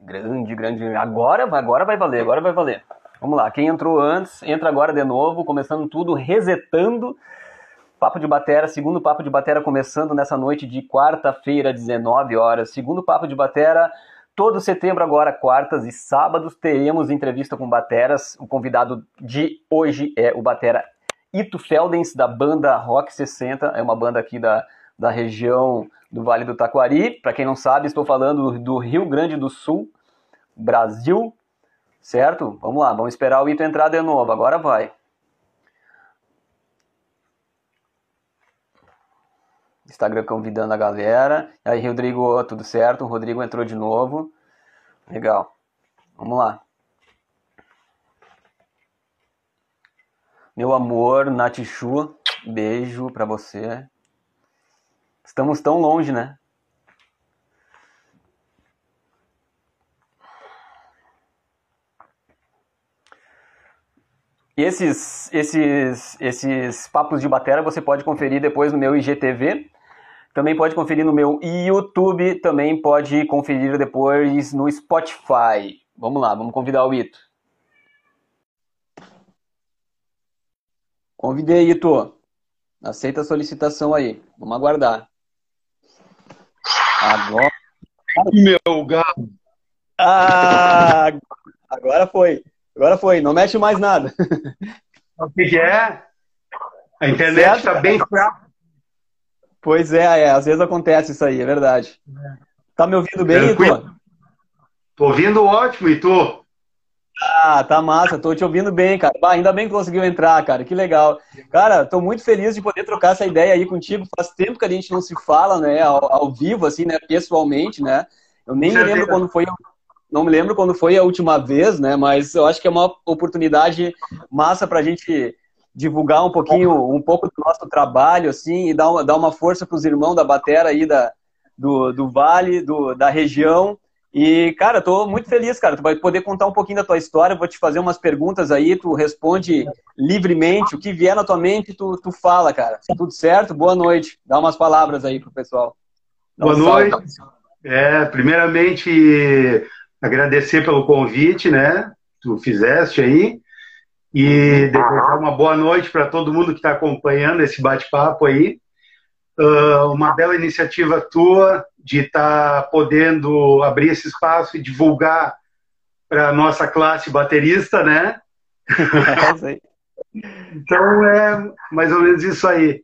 Grande, grande. Agora, agora vai valer, agora vai valer. Vamos lá, quem entrou antes, entra agora de novo, começando tudo, resetando. Papo de Batera, segundo Papo de Batera começando nessa noite de quarta-feira, 19 horas. Segundo Papo de Batera, todo setembro agora, quartas e sábados, teremos entrevista com bateras. O convidado de hoje é o batera Ito Feldens, da banda Rock 60. É uma banda aqui da, da região do Vale do Taquari. Para quem não sabe, estou falando do Rio Grande do Sul, Brasil, certo? Vamos lá, vamos esperar o Ito entrar de novo. Agora vai. Instagram convidando a galera. Aí, Rodrigo, tudo certo? O Rodrigo entrou de novo. Legal. Vamos lá. Meu amor, Natichu, beijo pra você. Estamos tão longe, né? Esses, esses, esses papos de batera você pode conferir depois no meu IGTV. Também pode conferir no meu YouTube. Também pode conferir depois no Spotify. Vamos lá, vamos convidar o Ito. Convidei, Ito. Aceita a solicitação aí. Vamos aguardar. Agora. Meu gato. Ah, agora foi. Agora foi. Não mexe mais nada. O que é? A internet está bem fraca. Pois é, é, às vezes acontece isso aí, é verdade. Tá me ouvindo bem, Tranquilo. Tô ouvindo ótimo, e tu? Ah, tá massa, tô te ouvindo bem, cara. Bah, ainda bem que conseguiu entrar, cara, que legal. Cara, tô muito feliz de poder trocar essa ideia aí contigo. Faz tempo que a gente não se fala, né, ao, ao vivo, assim, né, pessoalmente, né. Eu nem me lembro quando foi, não me lembro quando foi a última vez, né, mas eu acho que é uma oportunidade massa pra gente divulgar um pouquinho, um pouco do nosso trabalho, assim, e dar uma, dar uma força pros irmãos da batera aí da, do, do Vale, do, da região, e, cara, tô muito feliz, cara. Tu vai poder contar um pouquinho da tua história, vou te fazer umas perguntas aí, tu responde livremente, o que vier na tua mente, tu, tu fala, cara. Tudo certo? Boa noite. Dá umas palavras aí pro pessoal. Dá Boa um noite. É, primeiramente, agradecer pelo convite, né? Tu fizeste aí. E desejar uma boa noite para todo mundo que está acompanhando esse bate-papo aí. Uh, uma bela iniciativa tua de estar tá podendo abrir esse espaço e divulgar para a nossa classe baterista, né? então é mais ou menos isso aí.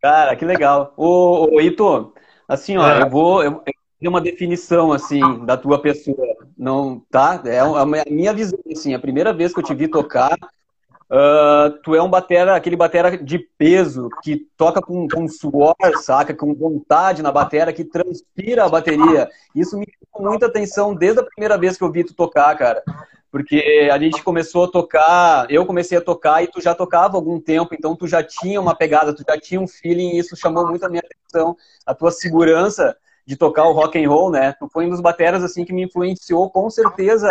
Cara, que legal. Ô, ô Ito, assim, ó, é. eu vou eu, eu uma definição assim da tua pessoa, não, tá? É a minha visão assim, a primeira vez que eu te vi tocar, Uh, tu é um batera, aquele batera de peso, que toca com, com suor, saca? Com vontade na batera, que transpira a bateria. Isso me chamou muita atenção desde a primeira vez que eu vi tu tocar, cara. Porque a gente começou a tocar, eu comecei a tocar e tu já tocava há algum tempo, então tu já tinha uma pegada, tu já tinha um feeling, e isso chamou muito a minha atenção. A tua segurança de tocar o rock and roll, né? Tu foi um dos bateras assim que me influenciou com certeza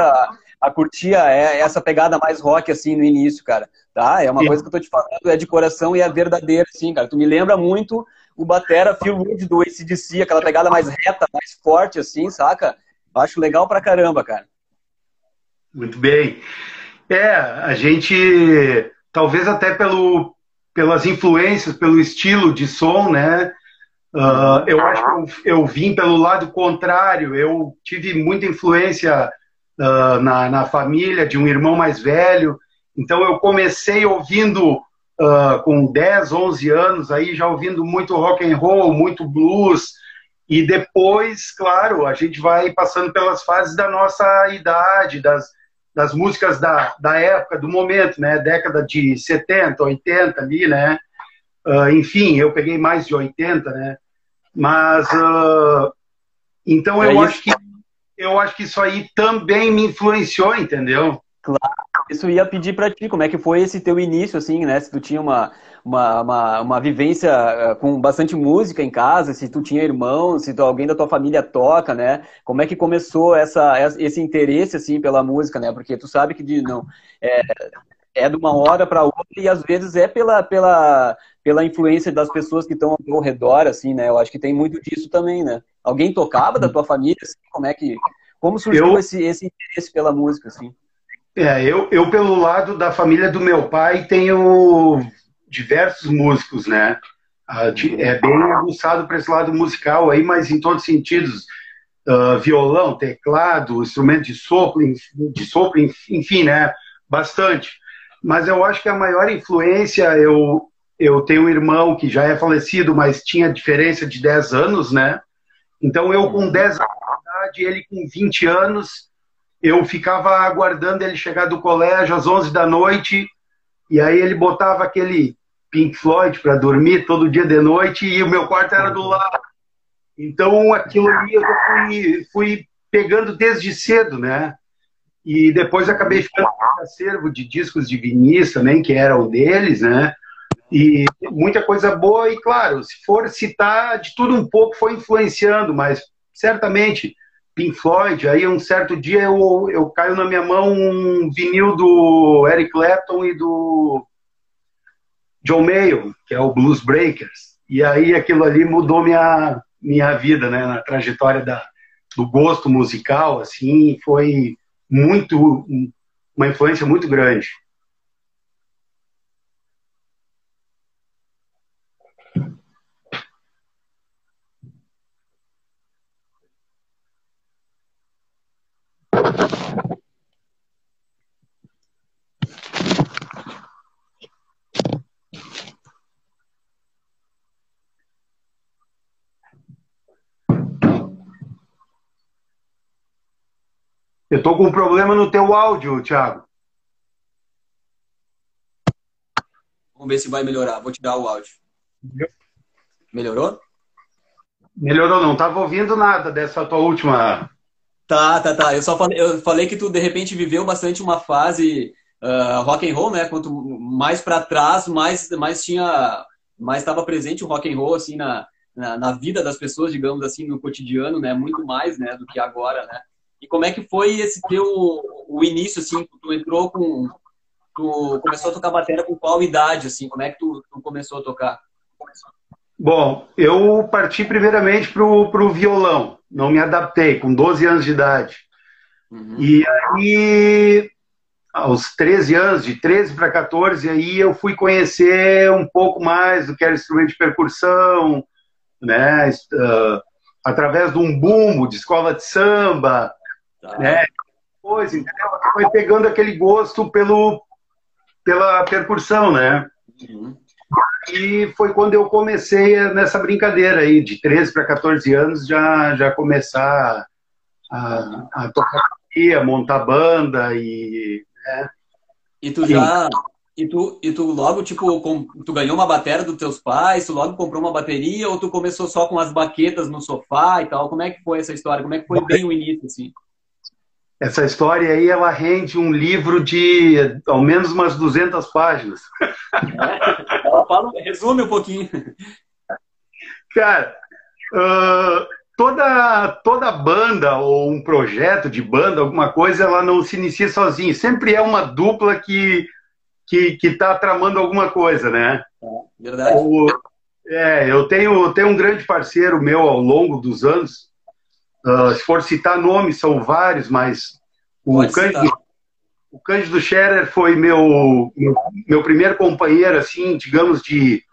a curtir é, essa pegada mais rock, assim, no início, cara. Tá? É uma Sim. coisa que eu tô te falando, é de coração e é verdadeira, assim, cara. Tu me lembra muito o Batera Phil Wood do ACDC, aquela pegada mais reta, mais forte, assim, saca? Acho legal pra caramba, cara. Muito bem. É, a gente, talvez até pelo, pelas influências, pelo estilo de som, né? Uh, eu acho que eu, eu vim pelo lado contrário. Eu tive muita influência uh, na, na família de um irmão mais velho. Então eu comecei ouvindo uh, com 10, 11 anos, aí já ouvindo muito rock and roll, muito blues. E depois, claro, a gente vai passando pelas fases da nossa idade, das, das músicas da, da época, do momento, né? Década de 70, 80 ali, né? Uh, enfim, eu peguei mais de 80, né? Mas, uh, então é eu acho que eu acho que isso aí também me influenciou, entendeu? Claro. Isso ia pedir para ti, como é que foi esse teu início, assim, né? Se tu tinha uma, uma, uma, uma, vivência eh, com bastante música em casa, se tu tinha irmãos, se tu, alguém da tua família toca, né? Como é que começou essa, esse interesse, assim, pela música, né? Porque tu sabe que de, não, é, é de uma hora para outra e às vezes é pela, pela, pela influência das pessoas que estão ao teu redor, assim, né? Eu acho que tem muito disso também, né? Alguém tocava da tua família? Assim, como é que Como surgiu eu, esse, esse interesse pela música, assim? É, eu, eu, pelo lado da família do meu pai, tenho diversos músicos, né? Ah, é bem aguçado para esse lado musical aí, mas em todos os sentidos. Uh, violão, teclado, instrumento de sopro, de sopro, enfim, né? Bastante. Mas eu acho que a maior influência, eu, eu tenho um irmão que já é falecido, mas tinha diferença de 10 anos, né? Então eu com 10 anos de idade, ele com 20 anos, eu ficava aguardando ele chegar do colégio às 11 da noite, e aí ele botava aquele Pink Floyd para dormir todo dia de noite, e o meu quarto era do lado. Então aquilo ali eu fui, fui pegando desde cedo, né? E depois acabei ficando com um acervo de discos de Vinícius também, que era deles, né? E muita coisa boa, e claro, se for citar, de tudo um pouco foi influenciando, mas certamente Pink Floyd, aí um certo dia eu, eu caio na minha mão um vinil do Eric Clapton e do John Mayer, que é o Blues Breakers. E aí aquilo ali mudou minha, minha vida, né, na trajetória da, do gosto musical, assim, foi muito, uma influência muito grande. Eu estou com um problema no teu áudio, Thiago. Vamos ver se vai melhorar. Vou tirar o áudio. Melhorou? Melhorou, não estava ouvindo nada dessa tua última. Tá, tá, tá. Eu só falei, eu falei que tu de repente viveu bastante uma fase uh, rock and roll, né? Quanto mais para trás, mais, mais tinha, mais estava presente o rock and roll assim na, na, na, vida das pessoas, digamos assim, no cotidiano, né? Muito mais, né, do que agora, né? E como é que foi esse teu o início assim? Tu entrou com tu começou a tocar bateria com qual idade assim? Como é que tu, tu começou a tocar? Bom, eu parti primeiramente pro pro violão. Não me adaptei com 12 anos de idade. Uhum. E aí aos 13 anos, de 13 para 14, aí eu fui conhecer um pouco mais do que era instrumento de percussão, né? Uh, através de um bumbo de escola de samba, Tá. Né? Depois, entendeu? Foi pegando aquele gosto pelo, pela percussão, né? Uhum. E foi quando eu comecei nessa brincadeira aí, de 13 para 14 anos, já, já começar a, a tocar, a montar banda e. Né? E tu já. E tu, e tu logo, tipo, com, tu ganhou uma bateria dos teus pais, tu logo comprou uma bateria, ou tu começou só com as baquetas no sofá e tal? Como é que foi essa história? Como é que foi bem o início, assim? Essa história aí, ela rende um livro de ao menos umas 200 páginas. É, ela fala, resume um pouquinho. Cara, uh, toda, toda banda ou um projeto de banda, alguma coisa, ela não se inicia sozinha. Sempre é uma dupla que que está tramando alguma coisa, né? É, verdade. É, eu tenho, tenho um grande parceiro meu ao longo dos anos, Uh, se for citar nomes, são vários, mas o Cândido, o Cândido Scherer foi meu, meu, meu, primeiro companheiro, assim, digamos, de.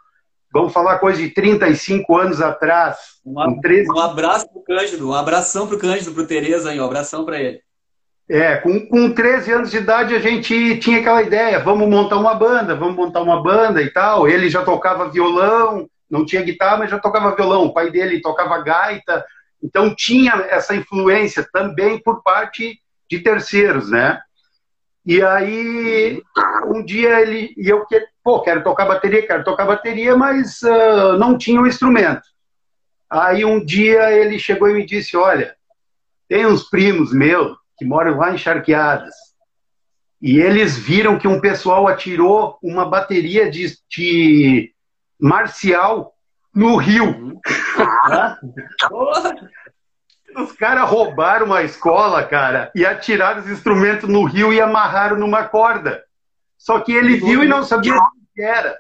Vamos falar coisa de 35 anos atrás. Um, 13... um abraço pro Cândido, um abração pro Cândido, pro Tereza aí, um abração para ele. É, com, com 13 anos de idade a gente tinha aquela ideia, vamos montar uma banda, vamos montar uma banda e tal. Ele já tocava violão, não tinha guitarra, mas já tocava violão. O pai dele tocava gaita, então tinha essa influência também por parte de terceiros, né? E aí um dia ele e eu que pô quero tocar bateria, quero tocar bateria, mas uh, não tinha o um instrumento. Aí um dia ele chegou e me disse, olha, tem uns primos meus que moram lá em Charqueadas e eles viram que um pessoal atirou uma bateria de, de marcial no rio. Uhum. Os caras roubaram uma escola, cara, e atiraram os instrumentos no rio e amarraram numa corda. Só que ele viu e não sabia o que era.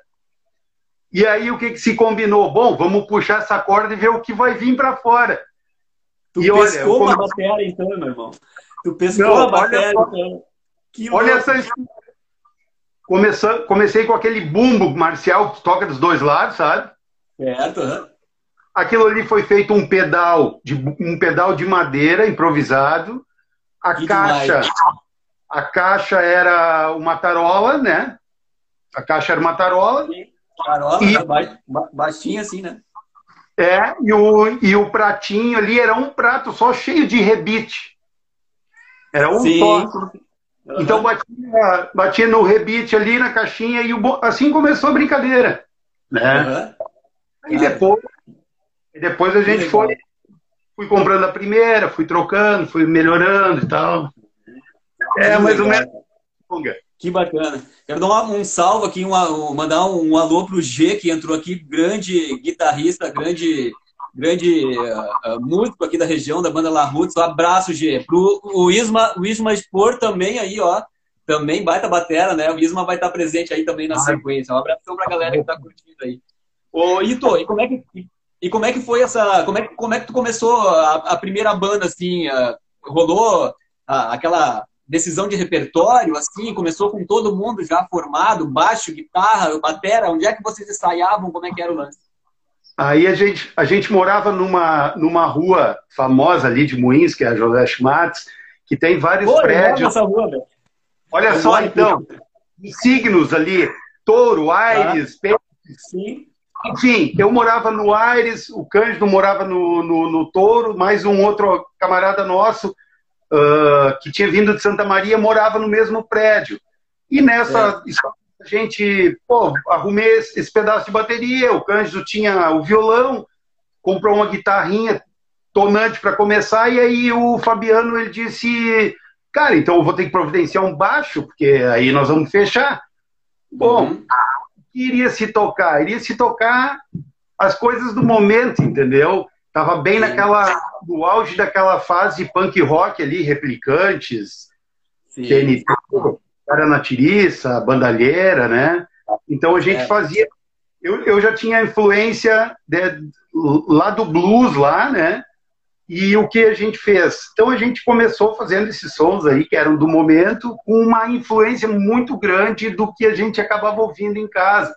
E aí o que, que se combinou? Bom, vamos puxar essa corda e ver o que vai vir para fora. Tu e pescou olha, uma bateria então, meu irmão. Tu pescou Não, a bateria então. Que olha essa Começou, comecei com aquele bumbo marcial que toca dos dois lados, sabe? Certo, uhum. Aquilo ali foi feito um pedal de um pedal de madeira improvisado. A que caixa, demais. a caixa era uma tarola, né? A caixa era uma tarola. Tarola, e, né? baixinha assim, né? É, e o, e o pratinho ali era um prato só cheio de rebite. Era um Sim. Então batia, batia no rebite ali na caixinha e o, assim começou a brincadeira. Né? Uhum. E depois, depois a gente foi fui comprando a primeira, fui trocando, fui melhorando e tal. É, mais ou menos. Que bacana. Quero dar um salve aqui, um, mandar um, um alô pro G, que entrou aqui, grande guitarrista, grande grande uh, músico aqui da região, da banda La Roots. Um abraço, G. Pro o Isma, o Isma Expor também aí, ó. Também baita batera, né? O Isma vai estar presente aí também na sequência. Um abraço pra galera que tá curtindo aí. Ô, Ito, e como é que, e como é que foi essa. Como é, como é que tu começou a, a primeira banda, assim? Uh, rolou uh, aquela decisão de repertório, assim, começou com todo mundo já formado, baixo, guitarra, batera, onde é que vocês ensaiavam, como é que era o lance? Aí a gente, a gente morava numa, numa rua famosa ali de Moinhos, que é a José Schmatz, que tem vários Pô, prédios. Rua, Olha eu só, então, signos ali, touro, Aires, ah, Sim. Enfim, eu morava no Aires, o Cândido morava no, no, no Touro, mais um outro camarada nosso uh, que tinha vindo de Santa Maria, morava no mesmo prédio. E nessa é. a gente, pô, arrumei esse, pedaço de bateria, o Cândido tinha o violão, comprou uma guitarrinha tonante para começar, e aí o Fabiano ele disse, cara, então eu vou ter que providenciar um baixo, porque aí nós vamos fechar. Bom, uhum. Iria se tocar? Iria se tocar as coisas do momento, entendeu? Tava bem naquela, no auge daquela fase punk rock ali, replicantes, Sim. TNT, Cara na Tiriça, Bandalheira, né? Então a gente é. fazia. Eu, eu já tinha influência de, lá do blues, lá, né? E o que a gente fez? Então a gente começou fazendo esses sons aí, que eram do momento, com uma influência muito grande do que a gente acabava ouvindo em casa.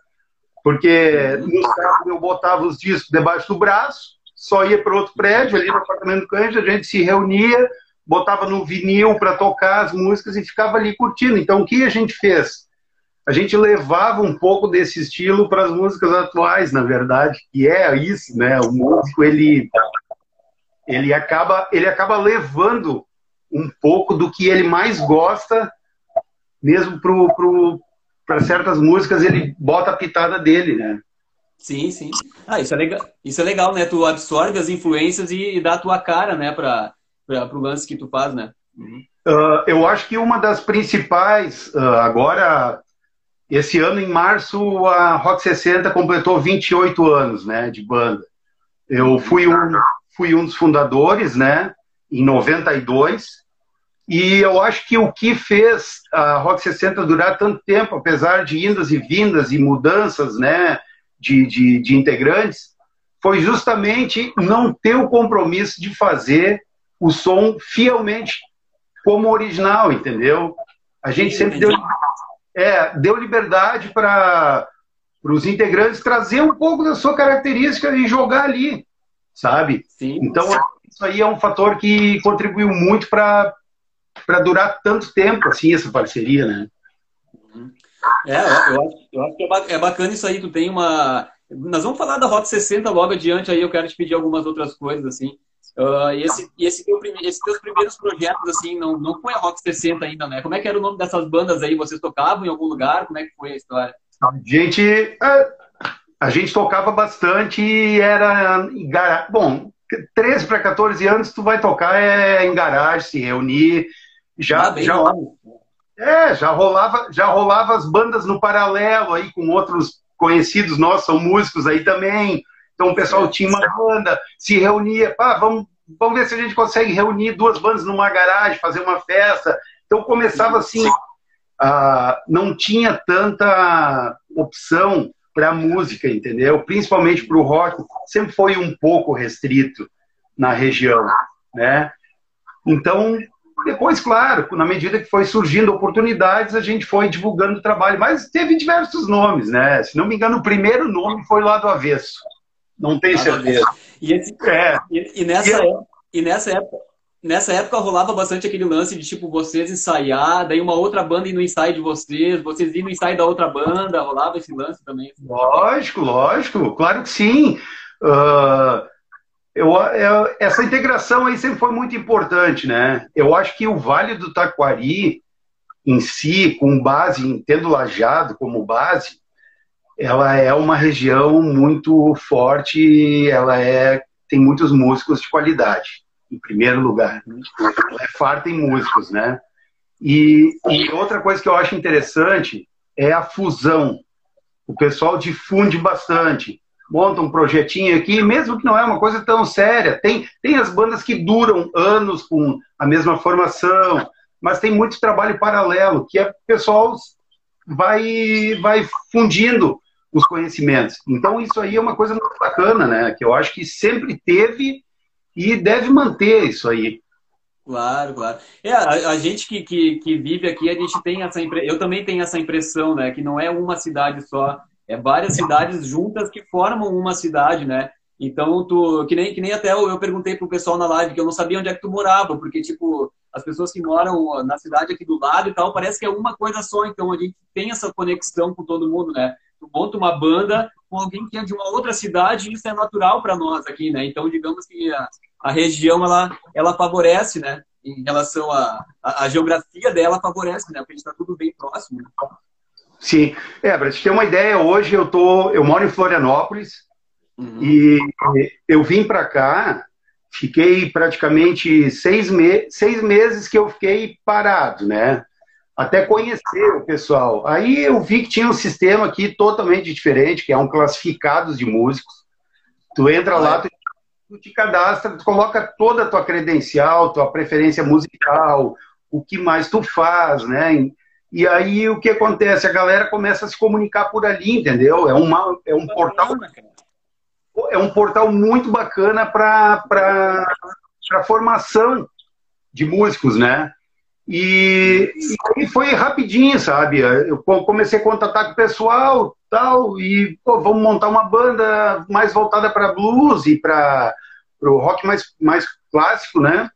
Porque no sábado eu botava os discos debaixo do braço, só ia para outro prédio, ali no apartamento do Cândido, a gente se reunia, botava no vinil para tocar as músicas e ficava ali curtindo. Então, o que a gente fez? A gente levava um pouco desse estilo para as músicas atuais, na verdade, que é isso, né? O músico, ele, ele, acaba, ele acaba levando um pouco do que ele mais gosta, mesmo para pro, pro, certas músicas, ele bota a pitada dele, né? Sim, sim. Ah, isso é legal, isso é legal né? Tu absorve as influências e, e dá a tua cara, né, para o lance que tu faz, né? Uhum. Uh, eu acho que uma das principais, uh, agora, esse ano em março, a Rock 60 completou 28 anos, né, de banda. Eu fui um, fui um dos fundadores, né, em 92, e eu acho que o que fez a Rock 60 durar tanto tempo, apesar de indas e vindas e mudanças, né, de, de, de integrantes foi justamente não ter o compromisso de fazer o som fielmente como original, entendeu? A gente sempre deu, é, deu liberdade para os integrantes trazer um pouco da sua característica e jogar ali, sabe? Sim. Então, isso aí é um fator que contribuiu muito para durar tanto tempo, assim, essa parceria, né? É, eu, acho, eu acho que é, é bacana isso aí. Tu tem uma. Nós vamos falar da Rota 60 logo adiante, aí eu quero te pedir algumas outras coisas, assim. Uh, e esse, e esse, teu, esses teus primeiros projetos, assim, não, não foi a Rota 60 ainda, né? Como é que era o nome dessas bandas aí? Vocês tocavam em algum lugar? Como é que foi a história? A gente, a, a gente tocava bastante e era em garagem. Bom, 13 para 14 anos, tu vai tocar é em garagem, se reunir. Já, ah, já, é, já rolava, já rolava as bandas no paralelo aí com outros conhecidos nossos, são músicos aí também. Então o pessoal tinha uma banda, se reunia, pá, vamos, vamos ver se a gente consegue reunir duas bandas numa garagem, fazer uma festa. Então começava assim, ah, não tinha tanta opção para música, entendeu? Principalmente para o rock, sempre foi um pouco restrito na região. né? Então, depois, claro, na medida que foi surgindo oportunidades, a gente foi divulgando o trabalho, mas teve diversos nomes, né? Se não me engano, o primeiro nome foi lá do avesso. Não tenho certeza. E, esse, é. e, e nessa, e, época, e nessa época, nessa época rolava bastante aquele lance de tipo vocês ensaiar, daí uma outra banda ir no ensaio de vocês, vocês ir no ensaio da outra banda, rolava esse lance também? Lógico, lógico, claro que sim. Uh, eu, eu, essa integração aí sempre foi muito importante, né? Eu acho que o Vale do Taquari, em si, com base tendo Lajado como base, ela é uma região muito forte, ela é tem muitos músicos de qualidade, em primeiro lugar. Ela é farta em músicos, né? E, e outra coisa que eu acho interessante é a fusão. O pessoal difunde bastante monta um projetinho aqui, mesmo que não é uma coisa tão séria. Tem, tem as bandas que duram anos com a mesma formação, mas tem muito trabalho paralelo, que é o pessoal vai, vai fundindo os conhecimentos. Então, isso aí é uma coisa muito bacana, né? Que eu acho que sempre teve e deve manter isso aí. Claro, claro. É, a, a gente que, que, que, vive aqui, a gente tem essa eu também tenho essa impressão, né? Que não é uma cidade só é várias cidades juntas que formam uma cidade, né? Então, tu, que nem, que nem até eu, eu perguntei pro pessoal na live que eu não sabia onde é que tu morava, porque, tipo, as pessoas que moram na cidade aqui do lado e tal, parece que é uma coisa só, então a gente tem essa conexão com todo mundo, né? Tu monta uma banda com alguém que é de uma outra cidade e isso é natural para nós aqui, né? Então, digamos que a, a região, ela, ela favorece, né? Em relação à a, a, geografia dela, favorece, né? Porque a gente está tudo bem próximo. Né? Sim. É, para te ter uma ideia, hoje eu tô, eu moro em Florianópolis uhum. e eu vim para cá, fiquei praticamente seis, me seis meses que eu fiquei parado, né? Até conhecer o pessoal. Aí eu vi que tinha um sistema aqui totalmente diferente, que é um classificados de músicos. Tu entra lá, tu, tu te cadastra, tu coloca toda a tua credencial, tua preferência musical, o que mais tu faz, né? E aí o que acontece? A galera começa a se comunicar por ali, entendeu? É, uma, é um portal. É um portal muito bacana para a formação de músicos, né? E, e foi rapidinho, sabe? Eu comecei a contatar com o pessoal tal, e pô, vamos montar uma banda mais voltada para blues e para o rock mais, mais clássico, né?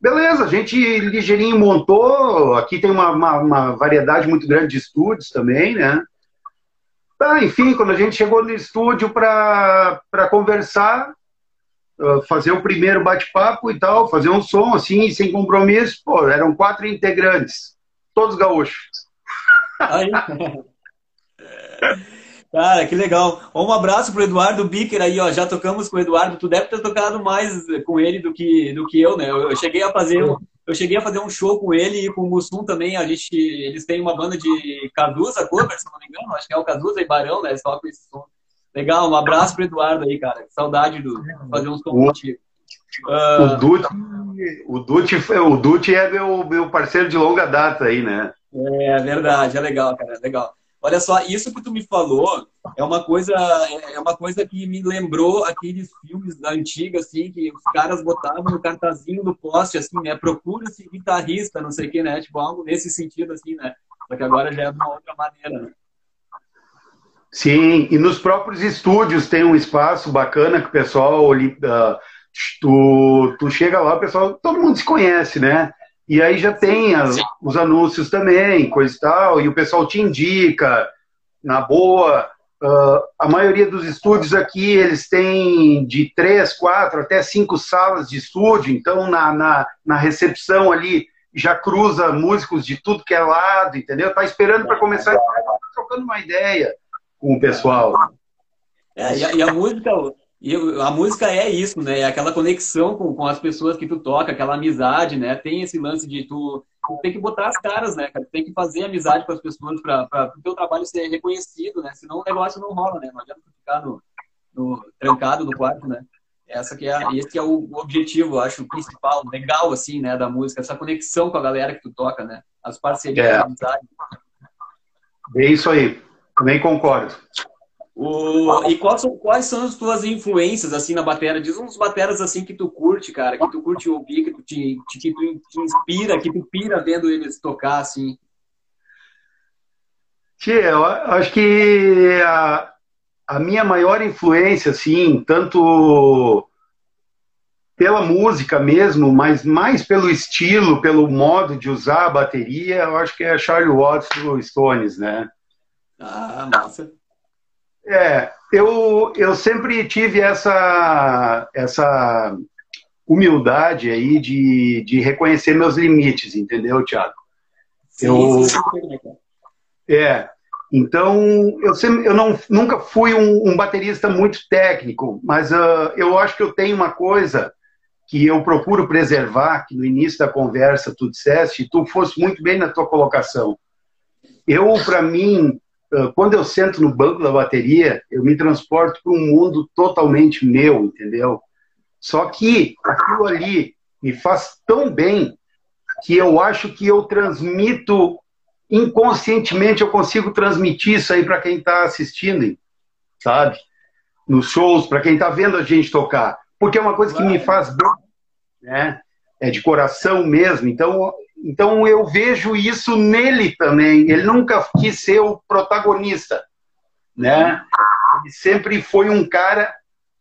Beleza, a gente ligeirinho montou. Aqui tem uma, uma, uma, variedade muito grande de estúdios também, né? Tá, enfim, quando a gente chegou no estúdio para conversar, fazer o primeiro bate-papo e tal, fazer um som assim, sem compromisso, pô, eram quatro integrantes, todos gaúchos. Aí. Cara, que legal. Um abraço pro Eduardo Bicker aí, ó. Já tocamos com o Eduardo. Tu deve ter tocado mais com ele do que, do que eu, né? Eu, eu cheguei a fazer um, eu cheguei a fazer um show com ele e com o Mussum também. A gente, eles têm uma banda de Caduza cover, se não me engano. Acho que é o Caduza e Barão, né? Só com esse som. Legal, um abraço pro Eduardo aí, cara. Saudade de fazer uns contigo. Uh... O Dutti, o Dutti, o Dutti é meu, meu parceiro de longa data aí, né? É verdade, é legal, cara, é legal. Olha só, isso que tu me falou é uma coisa, é uma coisa que me lembrou aqueles filmes da antiga, assim, que os caras botavam no cartazinho do poste, assim, né? Procura-se guitarrista, não sei o que, né? Tipo, algo nesse sentido, assim, né? Só que agora já é de uma outra maneira, né? Sim, e nos próprios estúdios tem um espaço bacana que o pessoal, uh, tu, tu chega lá, o pessoal, todo mundo se conhece, né? E aí já tem as, os anúncios também, coisa e tal, e o pessoal te indica, na boa. Uh, a maioria dos estúdios aqui, eles têm de três, quatro, até cinco salas de estúdio, então na, na, na recepção ali já cruza músicos de tudo que é lado, entendeu? Tá esperando para começar, tá trocando uma ideia com o pessoal. É, e, a, e a música, e a música é isso, né? É aquela conexão com, com as pessoas que tu toca, aquela amizade, né? Tem esse lance de tu, tem que botar as caras, né, cara? Tem que fazer amizade com as pessoas para o teu trabalho ser reconhecido, né? Senão o negócio não rola, né? Não adianta ficar no, no, trancado no quarto, né? Essa que é, esse que é o objetivo, eu acho, principal, legal, assim, né, da música, essa conexão com a galera que tu toca, né? As parcerias, é. a amizade. É isso aí, também concordo. O, e quais são, quais são as tuas influências, assim, na bateria? Diz uns bateras, assim, que tu curte, cara, que tu curte ouvir, que tu te, te, que tu te inspira, que tu pira vendo eles tocar, assim. Tia, eu acho que a, a minha maior influência, assim, tanto pela música mesmo, mas mais pelo estilo, pelo modo de usar a bateria, eu acho que é Charlie Watts do Stones, né? Ah, massa. É, eu, eu sempre tive essa, essa humildade aí de, de reconhecer meus limites, entendeu, Thiago? Sim, eu, sim, é, então eu, sempre, eu não, nunca fui um, um baterista muito técnico, mas uh, eu acho que eu tenho uma coisa que eu procuro preservar, que no início da conversa tu disseste, e tu fosse muito bem na tua colocação. Eu, para mim, quando eu sento no banco da bateria, eu me transporto para um mundo totalmente meu, entendeu? Só que aquilo ali me faz tão bem que eu acho que eu transmito inconscientemente, eu consigo transmitir isso aí para quem está assistindo, sabe? Nos shows, para quem está vendo a gente tocar. Porque é uma coisa que me faz bem, né? É de coração mesmo. Então, então eu vejo isso nele também. Ele nunca quis ser o protagonista, né? Ele sempre foi um cara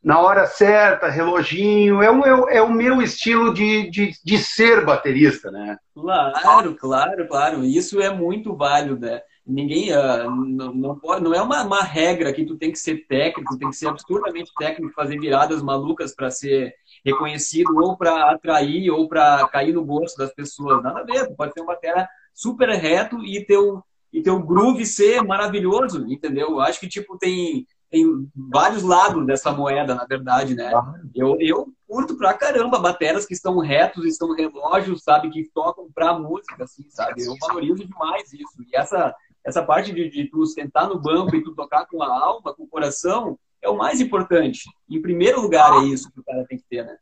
na hora certa, reloginho. É o, é o meu estilo de, de, de ser baterista, né? Claro, claro, claro. Isso é muito válido, né? Ninguém uh, não, não, pode, não é uma, uma regra que tu tem que ser técnico, tem que ser absurdamente técnico, fazer viradas malucas para ser reconhecido ou para atrair ou para cair no gosto das pessoas. Nada a ver, pode ter uma bateria super reto e teu, e teu groove ser maravilhoso, entendeu? Acho que, tipo, tem, tem vários lados dessa moeda, na verdade, né? Eu, eu curto pra caramba bateras que estão retos, estão relógios, sabe? Que tocam pra música, assim, sabe? Eu valorizo demais isso. E essa, essa parte de, de tu sentar no banco e tu tocar com a alma, com o coração, é o mais importante. Em primeiro lugar é isso que o cara tem que ter, né?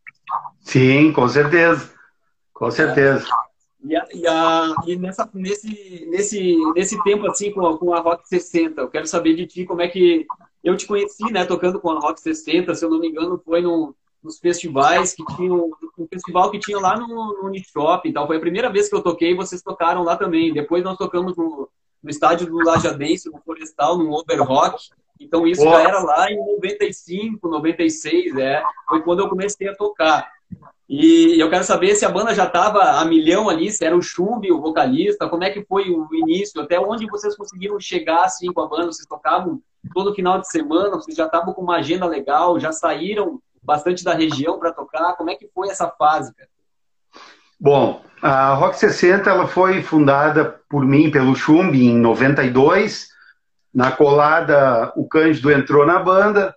Sim, com certeza. Com certeza. E, a, e, a, e nessa, nesse, nesse, nesse tempo, assim, com a, com a Rock 60, eu quero saber de ti como é que eu te conheci, né, tocando com a Rock 60, se eu não me engano, foi no, nos festivais que tinham, um festival que tinha lá no, no Unishop e tal. Foi a primeira vez que eu toquei vocês tocaram lá também. Depois nós tocamos no, no estádio do Lajadense, no Florestal, no Overrock. Então isso já era lá em 95, 96, é. Foi quando eu comecei a tocar. E eu quero saber se a banda já estava a milhão ali, se era o Chumbi, o vocalista, como é que foi o início, até onde vocês conseguiram chegar assim com a banda? Vocês tocavam todo final de semana, vocês já estavam com uma agenda legal, já saíram bastante da região para tocar? Como é que foi essa fase, cara? Bom, a Rock 60 ela foi fundada por mim, pelo Chumbi, em 92. Na colada, o Cândido entrou na banda.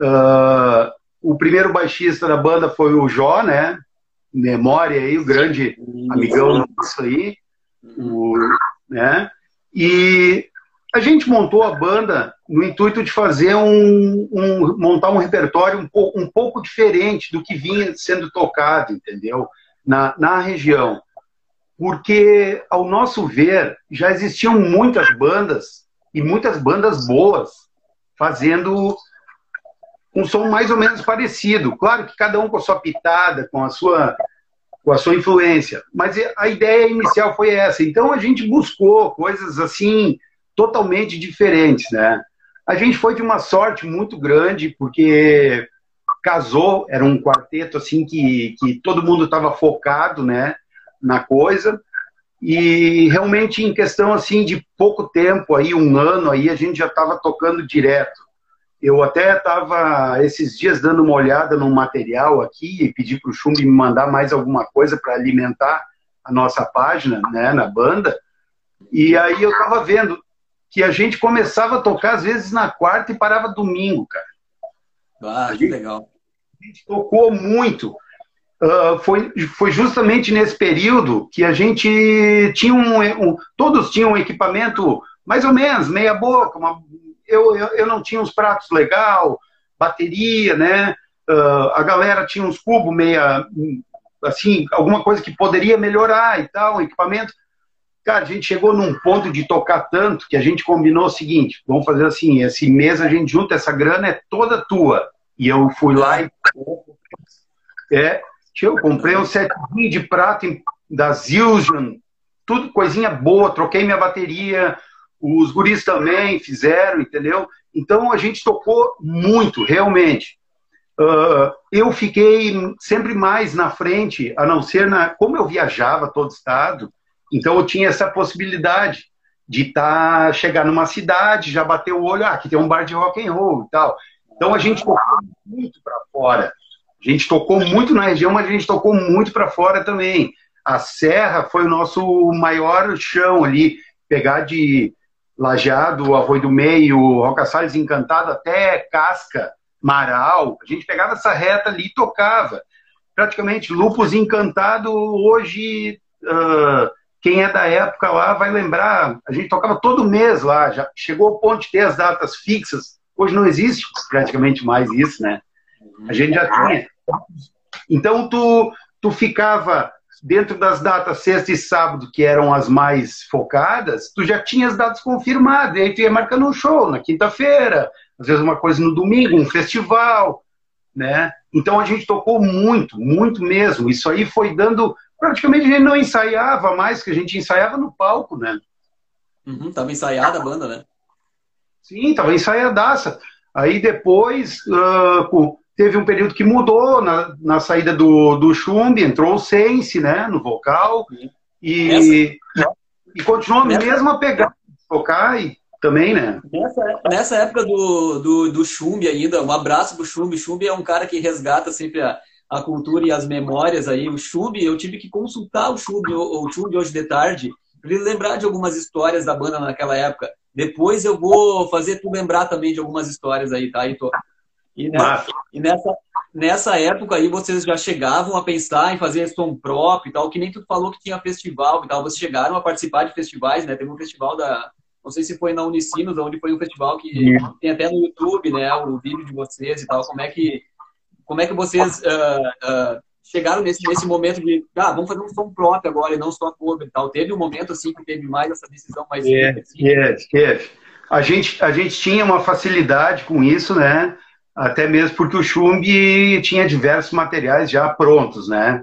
Uh, o primeiro baixista da banda foi o Jó, né? Memória aí, o grande amigão disso aí. O, né? E a gente montou a banda no intuito de fazer um, um montar um repertório um, pouco, um pouco diferente do que vinha sendo tocado, entendeu? Na, na região. Porque, ao nosso ver, já existiam muitas bandas e muitas bandas boas fazendo um som mais ou menos parecido. Claro que cada um com a sua pitada, com a sua com a sua influência, mas a ideia inicial foi essa. Então a gente buscou coisas assim totalmente diferentes, né? A gente foi de uma sorte muito grande, porque casou, era um quarteto assim que, que todo mundo estava focado, né, na coisa. E realmente em questão assim de pouco tempo aí, um ano aí, a gente já estava tocando direto. Eu até estava esses dias dando uma olhada no material aqui e pedi para o Chumbi me mandar mais alguma coisa para alimentar a nossa página, né, na banda. E aí eu estava vendo, que a gente começava a tocar às vezes na quarta e parava domingo, cara. Ah, que legal. A gente tocou muito. Uh, foi, foi justamente nesse período que a gente tinha um, um, Todos tinham um equipamento mais ou menos, meia boca. Uma, eu, eu, eu, não tinha uns pratos legal, bateria, né? Uh, a galera tinha uns cubos meia. Assim, alguma coisa que poderia melhorar e tal, equipamento. Cara, a gente chegou num ponto de tocar tanto que a gente combinou o seguinte: vamos fazer assim, esse mês a gente junta essa grana, é toda tua. E eu fui lá e. É, eu comprei um setzinho de prata da Zildjian, tudo coisinha boa, troquei minha bateria, os guris também fizeram, entendeu? Então a gente tocou muito, realmente. Uh, eu fiquei sempre mais na frente, a não ser na. Como eu viajava todo estado, então eu tinha essa possibilidade de tá, chegar numa cidade, já bater o olho, ah, aqui tem um bar de rock and roll e tal. Então a gente tocou muito para fora. A gente tocou muito na região, mas a gente tocou muito para fora também. A Serra foi o nosso maior chão ali, pegar de Lajeado, Arroio do Meio, Roca Salles Encantado até Casca, Marau. A gente pegava essa reta ali e tocava. Praticamente, Lupus Encantado, hoje, uh, quem é da época lá vai lembrar, a gente tocava todo mês lá, já chegou ao ponto de ter as datas fixas. Hoje não existe praticamente mais isso, né? A gente já tinha. Então, tu, tu ficava dentro das datas sexta e sábado, que eram as mais focadas, tu já tinha as datas confirmadas, e aí tu ia marcando um show na quinta-feira, às vezes uma coisa no domingo, um festival, né? Então a gente tocou muito, muito mesmo. Isso aí foi dando. Praticamente a gente não ensaiava mais, que a gente ensaiava no palco, né? Uhum, tava ensaiada a banda, né? Sim, tava ensaiadaça. Aí depois, uh, teve um período que mudou na, na saída do, do Chumbi, entrou o Sense, né, no vocal, e, e continua a mesma pegada de tocar e também, né? Nessa, nessa época do, do, do Chumbi ainda, um abraço pro Chumbi. Chumbi é um cara que resgata sempre a, a cultura e as memórias aí. O Chumbi, eu tive que consultar o Chumbi, o, o Chumbi hoje de tarde, para ele lembrar de algumas histórias da banda naquela época. Depois eu vou fazer tu lembrar também de algumas histórias aí, tá, Heitor? E, nessa, e nessa, nessa época aí vocês já chegavam a pensar em fazer som próprio e tal, que nem tu falou que tinha festival e tal. Vocês chegaram a participar de festivais, né? Teve um festival da. Não sei se foi na Unicinos, onde foi um festival que tem até no YouTube, né? O vídeo de vocês e tal. Como é que, como é que vocês uh, uh, chegaram nesse, nesse momento de, ah, vamos fazer um som próprio agora e não só cover e tal? Teve um momento assim que teve mais essa decisão mais. É, assim? é, é. A gente, a gente tinha uma facilidade com isso, né? Até mesmo porque o Chumb tinha diversos materiais já prontos, né?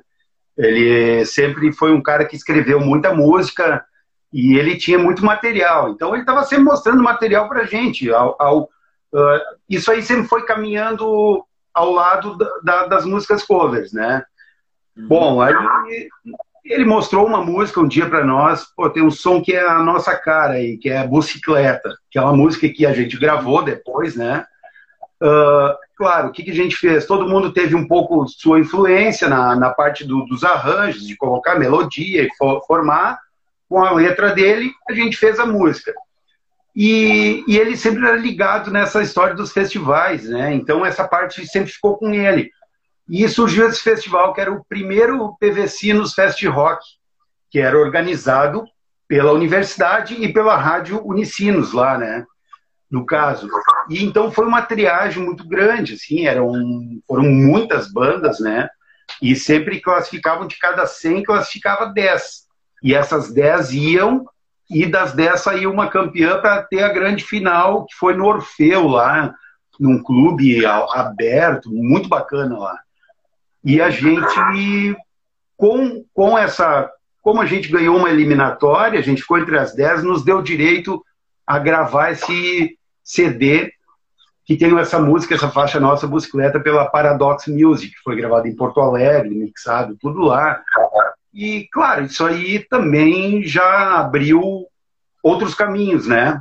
Ele sempre foi um cara que escreveu muita música e ele tinha muito material. Então ele estava sempre mostrando material para gente. Ao, ao uh, isso aí sempre foi caminhando ao lado da, da, das músicas covers, né? Uhum. Bom, aí ele mostrou uma música um dia para nós. Pô, tem um som que é a nossa cara aí, que é a Bicicleta, que é uma música que a gente gravou depois, né? Uh, claro, o que, que, a gente fez? Todo mundo teve um pouco sua influência na, na parte do, dos arranjos, de colocar melodia e for, formar. Com a letra dele, a gente fez a música. E, e, ele sempre era ligado nessa história dos festivais, né? Então essa parte sempre ficou com ele. E surgiu esse festival, que era o primeiro PVC nos Fest Rock, que era organizado pela universidade e pela rádio Unicinos lá, né? No caso. E então foi uma triagem muito grande, assim, eram, foram muitas bandas, né? E sempre classificavam de cada 100, classificava 10. E essas 10 iam, e das 10 saiu uma campeã para ter a grande final, que foi no Orfeu, lá, num clube aberto, muito bacana lá. E a gente, com, com essa. Como a gente ganhou uma eliminatória, a gente ficou entre as 10, nos deu direito a gravar esse, CD que tem essa música, essa faixa nossa, Bicicleta, pela Paradox Music, que foi gravada em Porto Alegre, mixado, tudo lá. E, claro, isso aí também já abriu outros caminhos, né?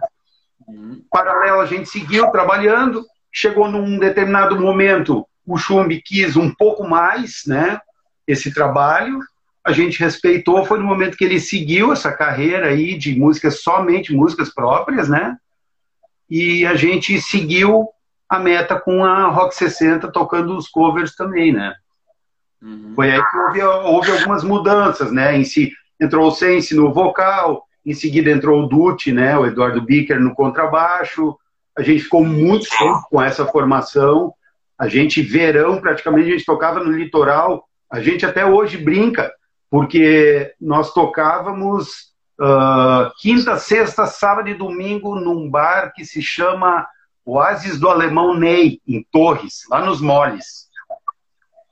Paralelo, a gente seguiu trabalhando, chegou num determinado momento, o Chumbi quis um pouco mais, né? Esse trabalho, a gente respeitou, foi no momento que ele seguiu essa carreira aí de músicas, somente músicas próprias, né? E a gente seguiu a meta com a Rock 60 tocando os covers também, né? Uhum. Foi aí que houve, houve, algumas mudanças, né? Em si, entrou o Sense no vocal, em seguida entrou o Dutti, né? O Eduardo Bicker no contrabaixo. A gente ficou muito tempo com essa formação. A gente, verão, praticamente, a gente tocava no litoral. A gente até hoje brinca, porque nós tocávamos uh, quinta, sexta, sábado e domingo num bar que se chama Oasis do Alemão Ney, em Torres, lá nos Moles.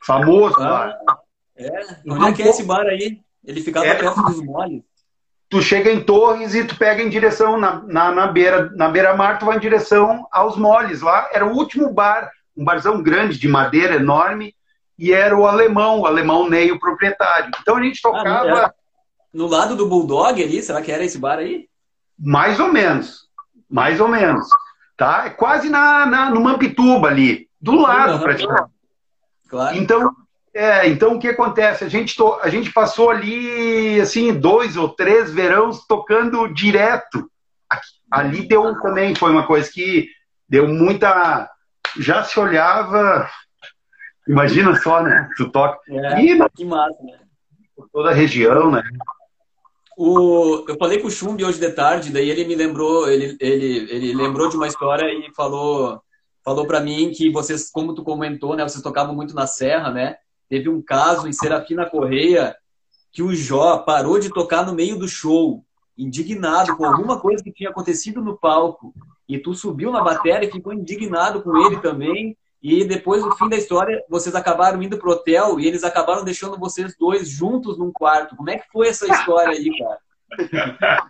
Famoso ah, lá. É? Onde é que é esse bar aí? Ele ficava é, perto dos Moles. Tu chega em Torres e tu pega em direção, na, na, na beira na beira-mar, tu vai em direção aos Moles. Lá era o último bar, um barzão grande, de madeira, enorme, e era o alemão, o alemão Ney, o proprietário. Então a gente ah, tocava... Ah, no lado do Bulldog ali, será que era esse bar aí? Mais ou menos, mais ou menos. Tá? É quase na, na, no Mampituba ali, do lado, uhum, praticamente. Claro. Então, é, então o que acontece? A gente, to, a gente passou ali, assim, dois ou três verões tocando direto. Ali deu também, foi uma coisa que deu muita. Já se olhava. Imagina só, né? Tu toca. É, e, que massa, né? Por toda a região, né? O, eu falei com o Chumbi hoje de tarde, daí ele me lembrou, ele, ele, ele lembrou de uma história e falou falou para mim que vocês, como tu comentou, né, vocês tocavam muito na serra, né? Teve um caso em Serafina Correia que o Jó parou de tocar no meio do show, indignado com alguma coisa que tinha acontecido no palco. E tu subiu na bateria e ficou indignado com ele também. E depois, no fim da história, vocês acabaram indo pro hotel e eles acabaram deixando vocês dois juntos num quarto. Como é que foi essa história aí, cara?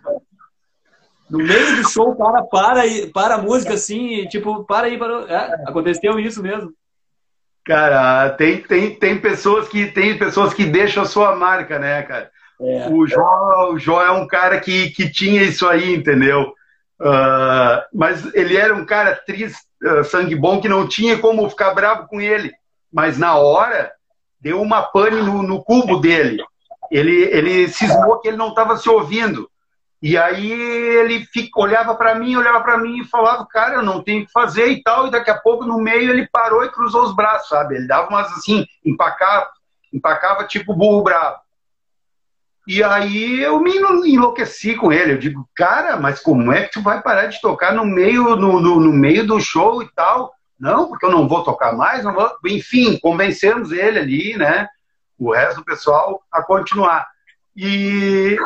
No meio do show, o cara para, para a música assim, tipo, para aí, para... É, aconteceu isso mesmo. Cara, tem, tem, tem, pessoas que, tem pessoas que deixam a sua marca, né, cara? É. O, Jó, o Jó é um cara que, que tinha isso aí, entendeu? Uh, mas ele era um cara triste, uh, sangue bom, que não tinha como ficar bravo com ele. Mas na hora, deu uma pane no, no cubo dele. Ele, ele cismou que ele não estava se ouvindo. E aí ele fica, olhava para mim, olhava para mim e falava, cara, eu não tenho o que fazer e tal. E daqui a pouco, no meio, ele parou e cruzou os braços, sabe? Ele dava umas assim, empacava, empacava tipo burro bravo. E aí eu me enlouqueci com ele. Eu digo, cara, mas como é que tu vai parar de tocar no meio, no, no, no meio do show e tal? Não, porque eu não vou tocar mais, não vou. Enfim, convencemos ele ali, né? O resto do pessoal a continuar. E,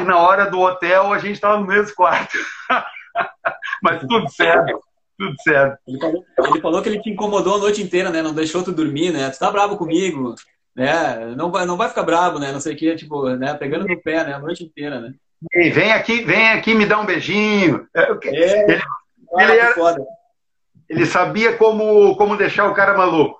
e na hora do hotel a gente estava no mesmo quarto. mas tudo certo. Tudo certo. Ele falou, ele falou, que ele te incomodou a noite inteira, né? Não deixou tu dormir, né? Tu tá bravo comigo né? Não vai, não vai ficar bravo, né? Não sei o que, tipo, né? Pegando no pé, né? A noite inteira, né? vem aqui, vem aqui me dá um beijinho. É, é. Ele, ah, ele, era, ele sabia como, como deixar o cara maluco.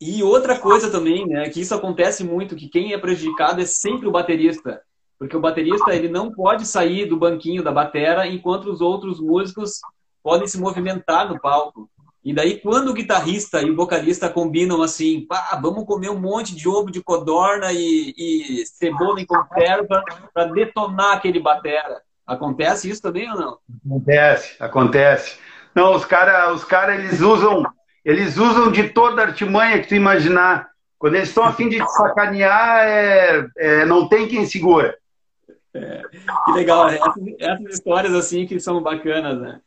E outra coisa também, né, que isso acontece muito, que quem é prejudicado é sempre o baterista. Porque o baterista, ele não pode sair do banquinho da batera enquanto os outros músicos podem se movimentar no palco. E daí, quando o guitarrista e o vocalista combinam assim, pá, vamos comer um monte de ovo de codorna e, e cebola em conserva para detonar aquele batera. Acontece isso também ou não? Acontece, acontece. Não, os caras, os cara, eles usam, eles usam de toda a artimanha que tu imaginar. Quando eles estão a fim de sacanear, é, é, não tem quem segura. É, que legal, essas, essas histórias assim que são bacanas, né?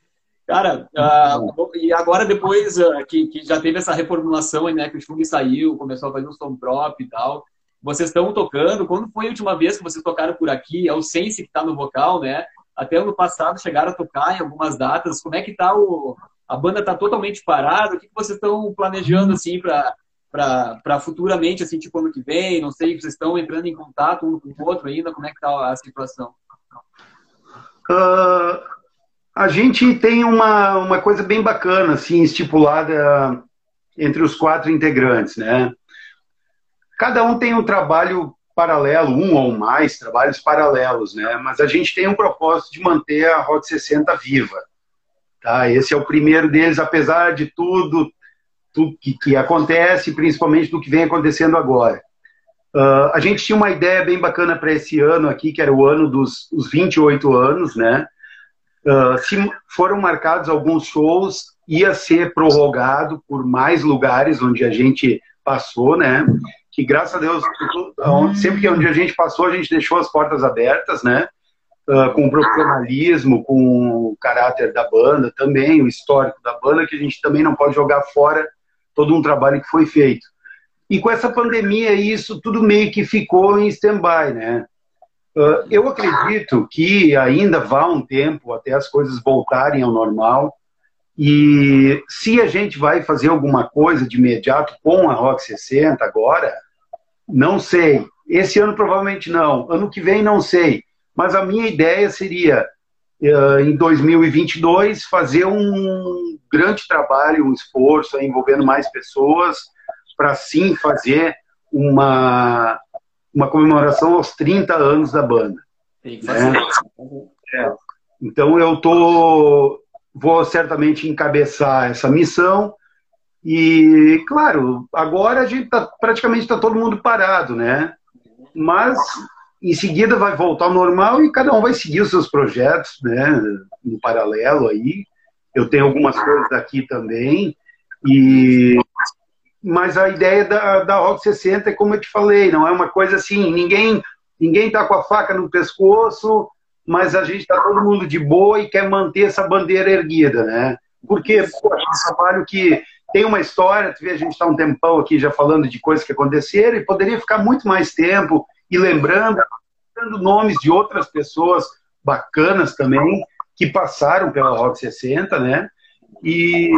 Cara, uh, e agora depois uh, que, que, já teve essa reformulação, né, que o Chung saiu, começou a fazer um som próprio e tal, vocês estão tocando, quando foi a última vez que vocês tocaram por aqui? É o Sense que está no vocal, né? Até ano passado chegaram a tocar em algumas datas. Como é que tá o... A banda está totalmente parada? O que, que vocês estão planejando, assim, para futuramente, assim, tipo ano que vem? Não sei, vocês estão entrando em contato um com o outro ainda? Como é que tá a situação? Uh a gente tem uma, uma coisa bem bacana, assim, estipulada entre os quatro integrantes, né? Cada um tem um trabalho paralelo, um ou mais trabalhos paralelos, né? Mas a gente tem um propósito de manter a Rota 60 viva, tá? Esse é o primeiro deles, apesar de tudo, tudo que, que acontece, principalmente do que vem acontecendo agora. Uh, a gente tinha uma ideia bem bacana para esse ano aqui, que era o ano dos os 28 anos, né? Uh, se foram marcados alguns shows, ia ser prorrogado por mais lugares onde a gente passou, né? Que graças a Deus, sempre que onde a gente passou, a gente deixou as portas abertas, né? Uh, com o profissionalismo, com o caráter da banda também, o histórico da banda, que a gente também não pode jogar fora todo um trabalho que foi feito. E com essa pandemia, isso tudo meio que ficou em stand-by, né? Uh, eu acredito que ainda vá um tempo até as coisas voltarem ao normal. E se a gente vai fazer alguma coisa de imediato com a Rock 60 agora, não sei. Esse ano provavelmente não. Ano que vem não sei. Mas a minha ideia seria, uh, em 2022, fazer um grande trabalho, um esforço envolvendo mais pessoas, para sim fazer uma, uma comemoração aos 30 anos da banda. Tem que fazer. Né? É. Então eu tô, vou certamente encabeçar essa missão e, claro, agora a gente tá, praticamente está todo mundo parado, né? Mas em seguida vai voltar ao normal e cada um vai seguir os seus projetos, né? No paralelo aí. Eu tenho algumas coisas aqui também e mas a ideia da, da Rock 60 é como eu te falei, não é uma coisa assim, ninguém ninguém está com a faca no pescoço, mas a gente está todo mundo de boa e quer manter essa bandeira erguida, né? Porque pô, é um trabalho que tem uma história, tu vê, a gente está um tempão aqui já falando de coisas que aconteceram e poderia ficar muito mais tempo e lembrando, lembrando nomes de outras pessoas bacanas também que passaram pela Rock 60, né? E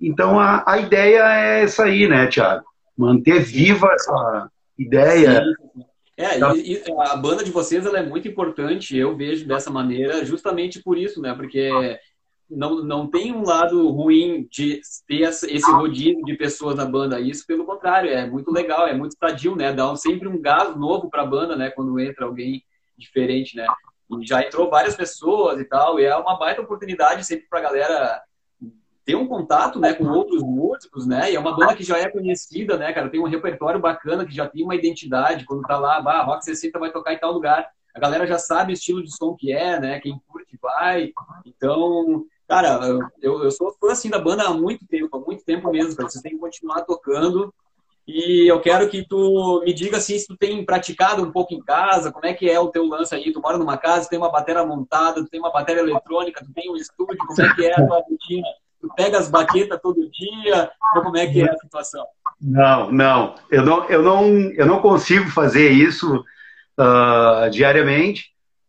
então a, a ideia é essa aí, né, Thiago? Manter viva essa ideia. Sim. É, e, e, a banda de vocês ela é muito importante, eu vejo dessa maneira, justamente por isso, né? Porque não, não tem um lado ruim de ter esse rodízio de pessoas na banda. Isso, pelo contrário, é muito legal, é muito sadio, né? Dá sempre um gás novo para a banda, né? Quando entra alguém diferente, né? E já entrou várias pessoas e tal, e é uma baita oportunidade sempre para a galera ter um contato, né, com outros músicos, né? E é uma banda que já é conhecida, né, cara? Tem um repertório bacana, que já tem uma identidade. Quando tá lá, bah, Rock 60 vai tocar em tal lugar. A galera já sabe o estilo de som que é, né? Quem curte vai. Então, cara, eu, eu sou fã, assim, da banda há muito tempo, há muito tempo mesmo, cara. Vocês têm que continuar tocando. E eu quero que tu me diga assim, se tu tem praticado um pouco em casa, como é que é o teu lance aí? Tu mora numa casa, tem uma bateria montada, tu tem uma bateria eletrônica, tu tem um estúdio, como é que é a tua rotina? Tu pega as baquetas todo dia? Como é que é a situação? Não, não. Eu não, eu não, eu não consigo fazer isso uh, diariamente.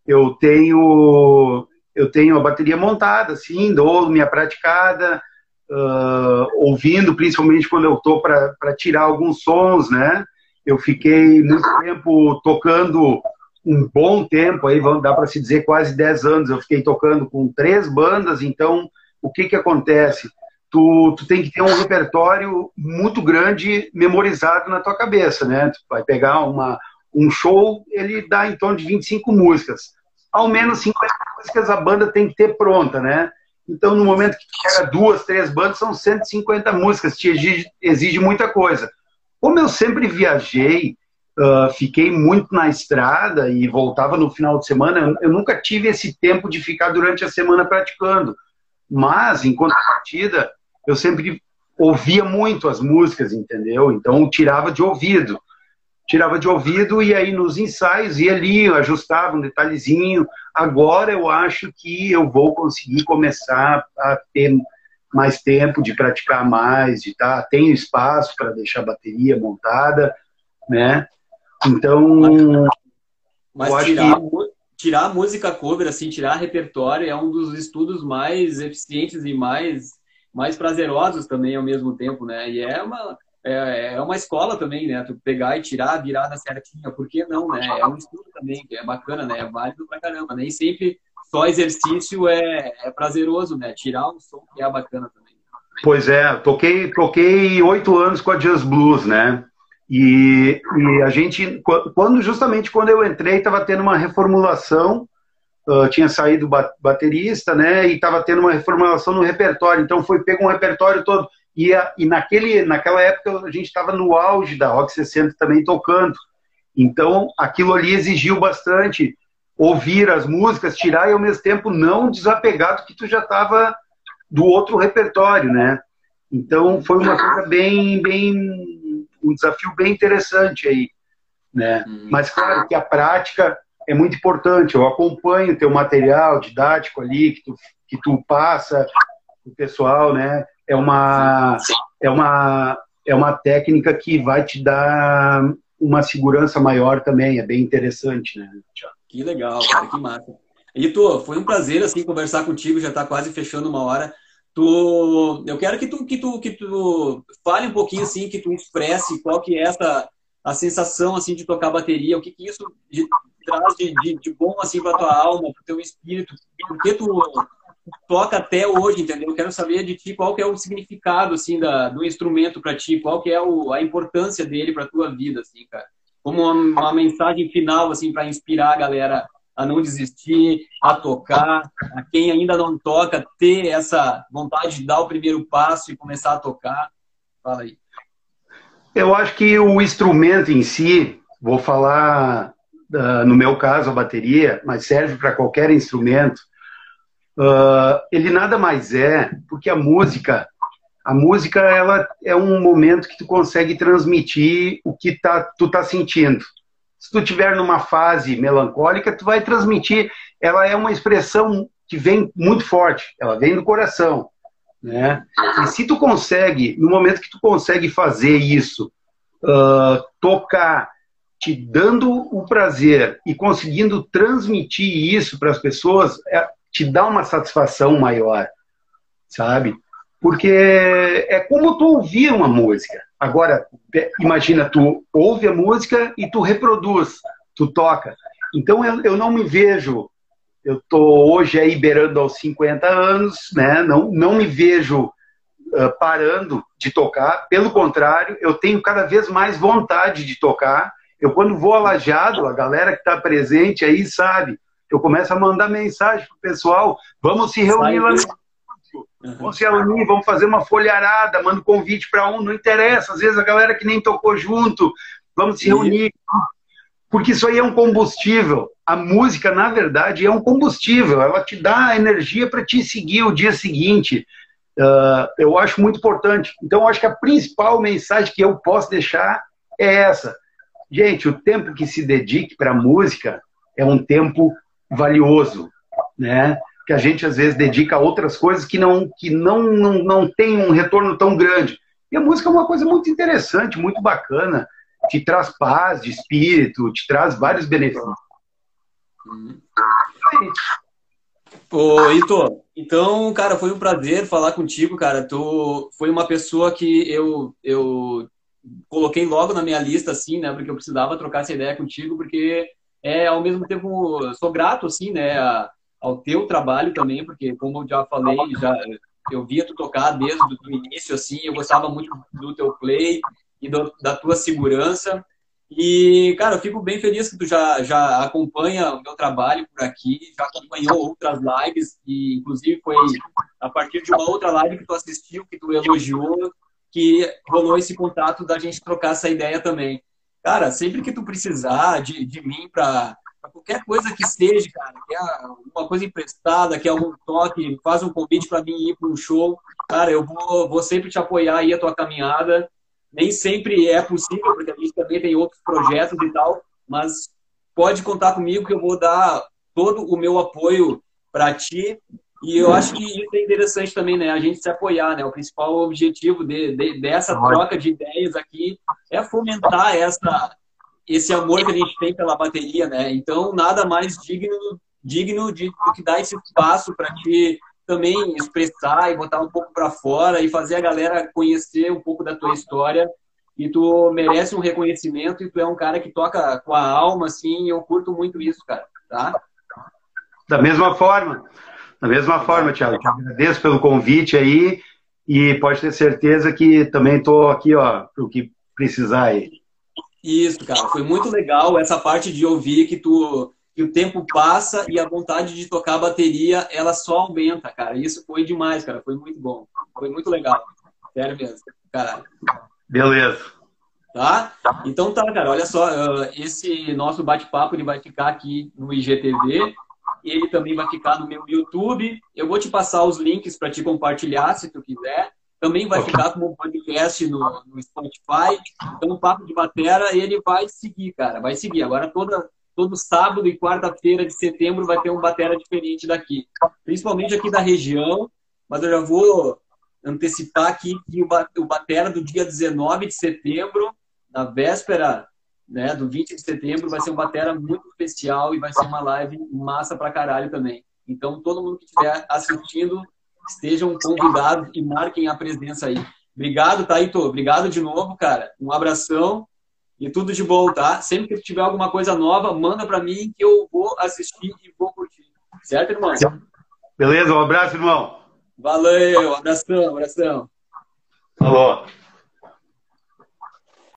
Eu tenho, eu tenho a bateria montada, sim, dou minha praticada, uh, ouvindo, principalmente quando eu estou para tirar alguns sons, né? Eu fiquei muito tempo tocando um bom tempo, aí dá para se dizer quase 10 anos. Eu fiquei tocando com três bandas, então o que, que acontece? Tu, tu tem que ter um repertório muito grande memorizado na tua cabeça, né? Tu vai pegar uma, um show, ele dá em torno de 25 músicas. Ao menos 50 músicas a banda tem que ter pronta, né? Então, no momento que pega duas, três bandas, são 150 músicas, te exige, exige muita coisa. Como eu sempre viajei, uh, fiquei muito na estrada e voltava no final de semana, eu nunca tive esse tempo de ficar durante a semana praticando. Mas, em contrapartida, eu sempre ouvia muito as músicas, entendeu? Então, tirava de ouvido. Tirava de ouvido e aí nos ensaios ia ali, ajustava um detalhezinho. Agora eu acho que eu vou conseguir começar a ter mais tempo de praticar mais, de tá, tenho espaço para deixar a bateria montada, né? Então, mas tirar, que tirar música cover, assim, tirar repertório é um dos estudos mais eficientes e mais, mais prazerosos também ao mesmo tempo, né? E é uma, é, é uma escola também, né? Tu pegar e tirar a virada certinha, por que não, né? É um estudo também, é bacana, né? É válido pra caramba. Nem sempre só exercício é, é prazeroso, né? Tirar um som que é bacana também. Pois é, toquei toquei oito anos com a Jazz Blues, né? E, e, a gente, quando justamente quando eu entrei, estava tendo uma reformulação, uh, tinha saído baterista, né, e estava tendo uma reformulação no repertório, então foi pego um repertório todo, e, a, e naquele, naquela época a gente estava no auge da Rock 60 também tocando, então aquilo ali exigiu bastante ouvir as músicas, tirar e ao mesmo tempo não desapegar do que tu já estava do outro repertório, né, então foi uma coisa bem, bem um desafio bem interessante aí, né? Uhum. Mas claro que a prática é muito importante. Eu acompanho teu material didático ali que tu, que tu passa o pessoal, né? É uma é uma é uma técnica que vai te dar uma segurança maior também. É bem interessante, né? Que legal, cara, que massa. E tu, foi um prazer assim conversar contigo, já está quase fechando uma hora. Tu, eu quero que tu, que tu, que tu fale um pouquinho assim, que tu expresse qual que é essa a sensação assim de tocar bateria, o que, que isso de, traz de, de, de, bom assim para tua alma, para teu espírito, por que tu toca até hoje, entendeu? Eu quero saber de ti qual que é o significado assim da, do instrumento para ti, qual que é o, a importância dele para tua vida, assim, cara. Como uma, uma mensagem final assim para inspirar a galera a não desistir, a tocar, a quem ainda não toca, ter essa vontade de dar o primeiro passo e começar a tocar? Fala aí. Eu acho que o instrumento em si, vou falar uh, no meu caso a bateria, mas serve para qualquer instrumento. Uh, ele nada mais é porque a música, a música ela é um momento que tu consegue transmitir o que tá, tu tá sentindo. Se tu tiver numa fase melancólica, tu vai transmitir. Ela é uma expressão que vem muito forte, ela vem do coração, né? E se tu consegue, no momento que tu consegue fazer isso, uh, tocar, te dando o prazer e conseguindo transmitir isso para as pessoas, é, te dá uma satisfação maior, sabe? Porque é como tu ouvir uma música. Agora, imagina, tu ouve a música e tu reproduz, tu toca. Então eu, eu não me vejo, eu tô hoje aí beirando aos 50 anos, né? Não, não me vejo uh, parando de tocar. Pelo contrário, eu tenho cada vez mais vontade de tocar. Eu quando vou alajado, a galera que está presente aí sabe, eu começo a mandar mensagem pro pessoal, vamos se reunir lá no Uhum. Vamos se reunir, vamos fazer uma folharada, manda um convite para um, não interessa. Às vezes a galera que nem tocou junto, vamos se reunir. Porque isso aí é um combustível. A música, na verdade, é um combustível. Ela te dá energia para te seguir o dia seguinte. Uh, eu acho muito importante. Então, eu acho que a principal mensagem que eu posso deixar é essa. Gente, o tempo que se dedique para a música é um tempo valioso, né? Que a gente às vezes dedica a outras coisas que não que não, não, não tem um retorno tão grande. E a música é uma coisa muito interessante, muito bacana, te traz paz de espírito, te traz vários benefícios. Ô, Ito, então, cara, foi um prazer falar contigo, cara. Tu foi uma pessoa que eu, eu coloquei logo na minha lista, assim, né? Porque eu precisava trocar essa ideia contigo, porque é, ao mesmo tempo, sou grato, assim, né? A, ao teu trabalho também, porque como eu já falei, já eu via tu tocar desde o início, assim, eu gostava muito do teu play e do, da tua segurança. E, cara, eu fico bem feliz que tu já, já acompanha o meu trabalho por aqui, já acompanhou outras lives, e inclusive foi a partir de uma outra live que tu assistiu, que tu elogiou, que rolou esse contato da gente trocar essa ideia também. Cara, sempre que tu precisar de, de mim para qualquer coisa que seja, cara, que é uma coisa emprestada, que é algum toque, faz um convite para mim ir para um show, cara, eu vou, vou sempre te apoiar aí a tua caminhada. Nem sempre é possível, porque a gente também tem outros projetos e tal, mas pode contar comigo que eu vou dar todo o meu apoio para ti. E eu acho que isso é interessante também, né? A gente se apoiar, né? O principal objetivo de, de, dessa troca de ideias aqui é fomentar essa esse amor que a gente tem pela bateria, né? Então, nada mais digno, digno de, do que dar esse espaço para te também expressar e botar um pouco para fora e fazer a galera conhecer um pouco da tua história. E tu merece um reconhecimento e tu é um cara que toca com a alma, assim, e eu curto muito isso, cara, tá? Da mesma forma, da mesma forma, Thiago, te agradeço pelo convite aí e pode ter certeza que também estou aqui, ó, para o que precisar aí. Isso, cara, foi muito legal essa parte de ouvir que tu que o tempo passa e a vontade de tocar a bateria ela só aumenta, cara. Isso foi demais, cara. Foi muito bom. Foi muito legal. Sério mesmo, caralho. Beleza. Tá? Então tá, cara. Olha só, esse nosso bate-papo ele vai ficar aqui no IGTV. Ele também vai ficar no meu YouTube. Eu vou te passar os links para te compartilhar, se tu quiser. Também vai ficar como um podcast no, no Spotify. Então, o Papo de Batera, ele vai seguir, cara. Vai seguir. Agora, toda, todo sábado e quarta-feira de setembro vai ter um Batera diferente daqui. Principalmente aqui da região. Mas eu já vou antecipar aqui que o Batera do dia 19 de setembro, na véspera né, do 20 de setembro, vai ser um batera muito especial e vai ser uma live massa pra caralho também. Então, todo mundo que estiver assistindo, estejam convidados e marquem a presença aí. Obrigado, Taito. Obrigado de novo, cara. Um abração e tudo de bom, tá? Sempre que tiver alguma coisa nova, manda para mim que eu vou assistir e vou curtir. Certo, irmão? Beleza, um abraço, irmão. Valeu, abração, abração. Falou.